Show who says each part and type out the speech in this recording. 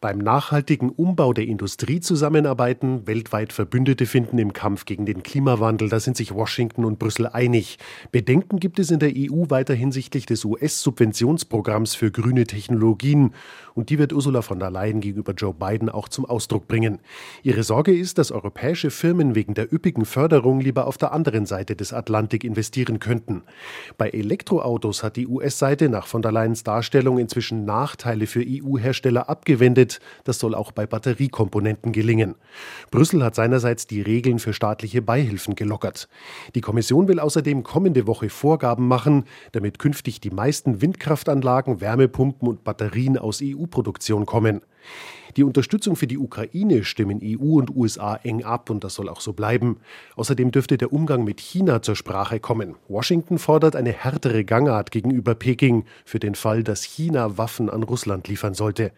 Speaker 1: beim nachhaltigen Umbau der Industrie zusammenarbeiten, weltweit Verbündete finden im Kampf gegen den Klimawandel. Da sind sich Washington und Brüssel einig. Bedenken gibt es in der EU weiter hinsichtlich des US-Subventionsprogramms für grüne Technologien. Und die wird Ursula von der Leyen gegenüber Joe Biden auch zum Ausdruck bringen. Ihre Sorge ist, dass europäische Firmen wegen der üppigen Förderung lieber auf der anderen Seite des Atlantik investieren könnten. Bei Elektroautos hat die US-Seite nach von der Leyens Darstellung inzwischen Nachteile für EU-Hersteller abgewendet Schritt. Das soll auch bei Batteriekomponenten gelingen. Brüssel hat seinerseits die Regeln für staatliche Beihilfen gelockert. Die Kommission will außerdem kommende Woche Vorgaben machen, damit künftig die meisten Windkraftanlagen, Wärmepumpen und Batterien aus EU-Produktion kommen. Die Unterstützung für die Ukraine stimmen EU und USA eng ab und das soll auch so bleiben. Außerdem dürfte der Umgang mit China zur Sprache kommen. Washington fordert eine härtere Gangart gegenüber Peking für den Fall, dass China Waffen an Russland liefern sollte.